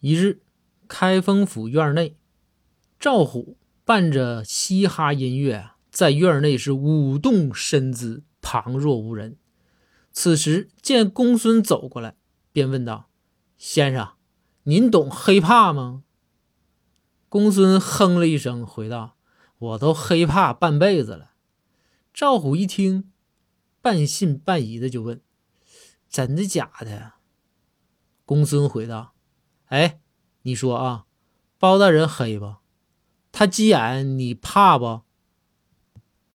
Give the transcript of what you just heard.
一日，开封府院内，赵虎伴着嘻哈音乐，在院内是舞动身姿，旁若无人。此时见公孙走过来，便问道：“先生，您懂 hiphop 吗？”公孙哼了一声，回道：“我都 hiphop 半辈子了。”赵虎一听，半信半疑的就问：“真的假的？”公孙回道。哎，你说啊，包大人黑吧？他急眼你怕不？